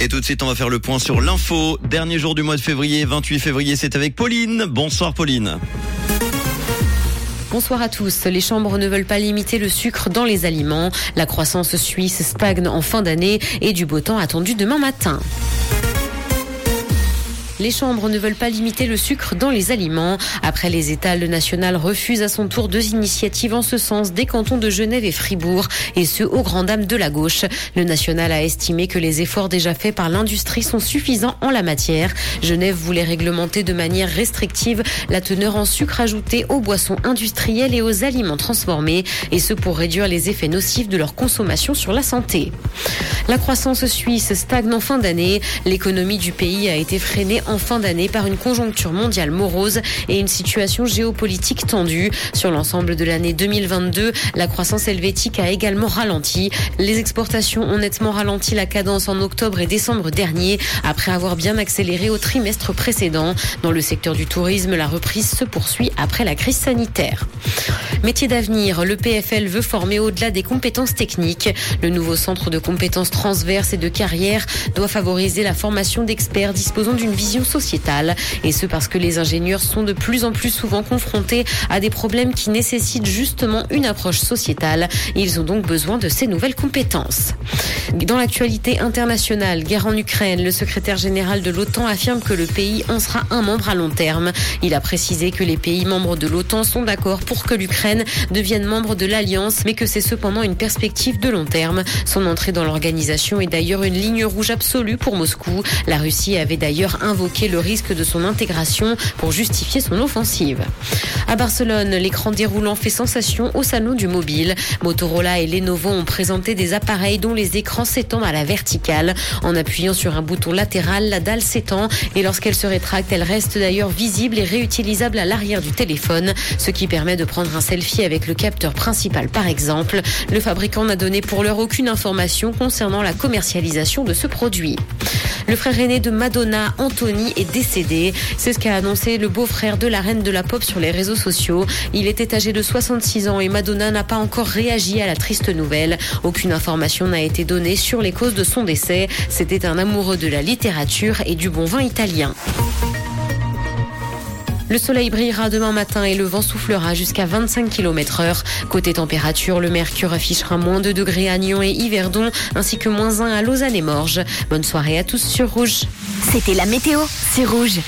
Et tout de suite, on va faire le point sur l'info. Dernier jour du mois de février, 28 février, c'est avec Pauline. Bonsoir Pauline. Bonsoir à tous. Les chambres ne veulent pas limiter le sucre dans les aliments. La croissance suisse stagne en fin d'année et du beau temps attendu demain matin. Les chambres ne veulent pas limiter le sucre dans les aliments. Après les États, le national refuse à son tour deux initiatives en ce sens des cantons de Genève et Fribourg, et ce, aux grand dames de la gauche. Le national a estimé que les efforts déjà faits par l'industrie sont suffisants en la matière. Genève voulait réglementer de manière restrictive la teneur en sucre ajouté aux boissons industrielles et aux aliments transformés, et ce pour réduire les effets nocifs de leur consommation sur la santé. La croissance suisse stagne en fin d'année. L'économie du pays a été freinée fin d'année par une conjoncture mondiale morose et une situation géopolitique tendue. Sur l'ensemble de l'année 2022, la croissance helvétique a également ralenti. Les exportations ont nettement ralenti la cadence en octobre et décembre dernier, après avoir bien accéléré au trimestre précédent. Dans le secteur du tourisme, la reprise se poursuit après la crise sanitaire. Métier d'avenir, le PFL veut former au-delà des compétences techniques. Le nouveau centre de compétences transverses et de carrière doit favoriser la formation d'experts disposant d'une vision sociétale. Et ce parce que les ingénieurs sont de plus en plus souvent confrontés à des problèmes qui nécessitent justement une approche sociétale. Ils ont donc besoin de ces nouvelles compétences. Dans l'actualité internationale, guerre en Ukraine, le secrétaire général de l'OTAN affirme que le pays en sera un membre à long terme. Il a précisé que les pays membres de l'OTAN sont d'accord pour que l'Ukraine devienne membre de l'Alliance, mais que c'est cependant une perspective de long terme. Son entrée dans l'organisation est d'ailleurs une ligne rouge absolue pour Moscou. La Russie avait d'ailleurs invoqué le risque de son intégration pour justifier son offensive. À Barcelone, l'écran déroulant fait sensation au salon du mobile. Motorola et Lenovo ont présenté des appareils dont les écrans s'étendent à la verticale. En appuyant sur un bouton latéral, la dalle s'étend et lorsqu'elle se rétracte, elle reste d'ailleurs visible et réutilisable à l'arrière du téléphone, ce qui permet de prendre un avec le capteur principal par exemple. Le fabricant n'a donné pour l'heure aucune information concernant la commercialisation de ce produit. Le frère aîné de Madonna, Anthony, est décédé. C'est ce qu'a annoncé le beau-frère de la reine de la pop sur les réseaux sociaux. Il était âgé de 66 ans et Madonna n'a pas encore réagi à la triste nouvelle. Aucune information n'a été donnée sur les causes de son décès. C'était un amoureux de la littérature et du bon vin italien. Le soleil brillera demain matin et le vent soufflera jusqu'à 25 km heure. Côté température, le mercure affichera moins 2 degrés à Nyon et Yverdon, ainsi que moins 1 à Lausanne et Morges. Bonne soirée à tous sur Rouge. C'était la météo, c'est Rouge.